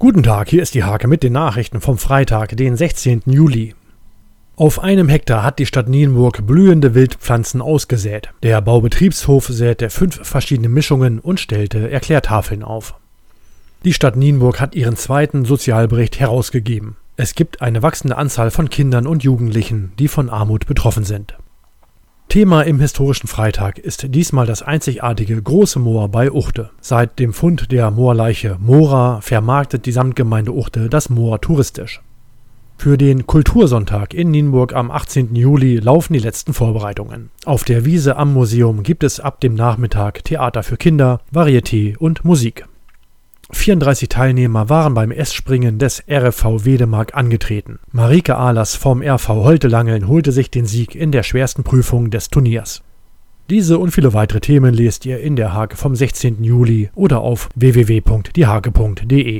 Guten Tag, hier ist die Hake mit den Nachrichten vom Freitag, den 16. Juli. Auf einem Hektar hat die Stadt Nienburg blühende Wildpflanzen ausgesät. Der Baubetriebshof säte fünf verschiedene Mischungen und stellte Erklärtafeln auf. Die Stadt Nienburg hat ihren zweiten Sozialbericht herausgegeben. Es gibt eine wachsende Anzahl von Kindern und Jugendlichen, die von Armut betroffen sind. Thema im historischen Freitag ist diesmal das einzigartige Große Moor bei Uchte. Seit dem Fund der Moorleiche Mora vermarktet die Samtgemeinde Uchte das Moor touristisch. Für den Kultursonntag in Nienburg am 18. Juli laufen die letzten Vorbereitungen. Auf der Wiese am Museum gibt es ab dem Nachmittag Theater für Kinder, Varieté und Musik. 34 Teilnehmer waren beim S-Springen des RFV Wedemark angetreten. Marike Ahlers vom RV Holtelangeln holte sich den Sieg in der schwersten Prüfung des Turniers. Diese und viele weitere Themen lest ihr in der Hake vom 16. Juli oder auf www.diehake.de.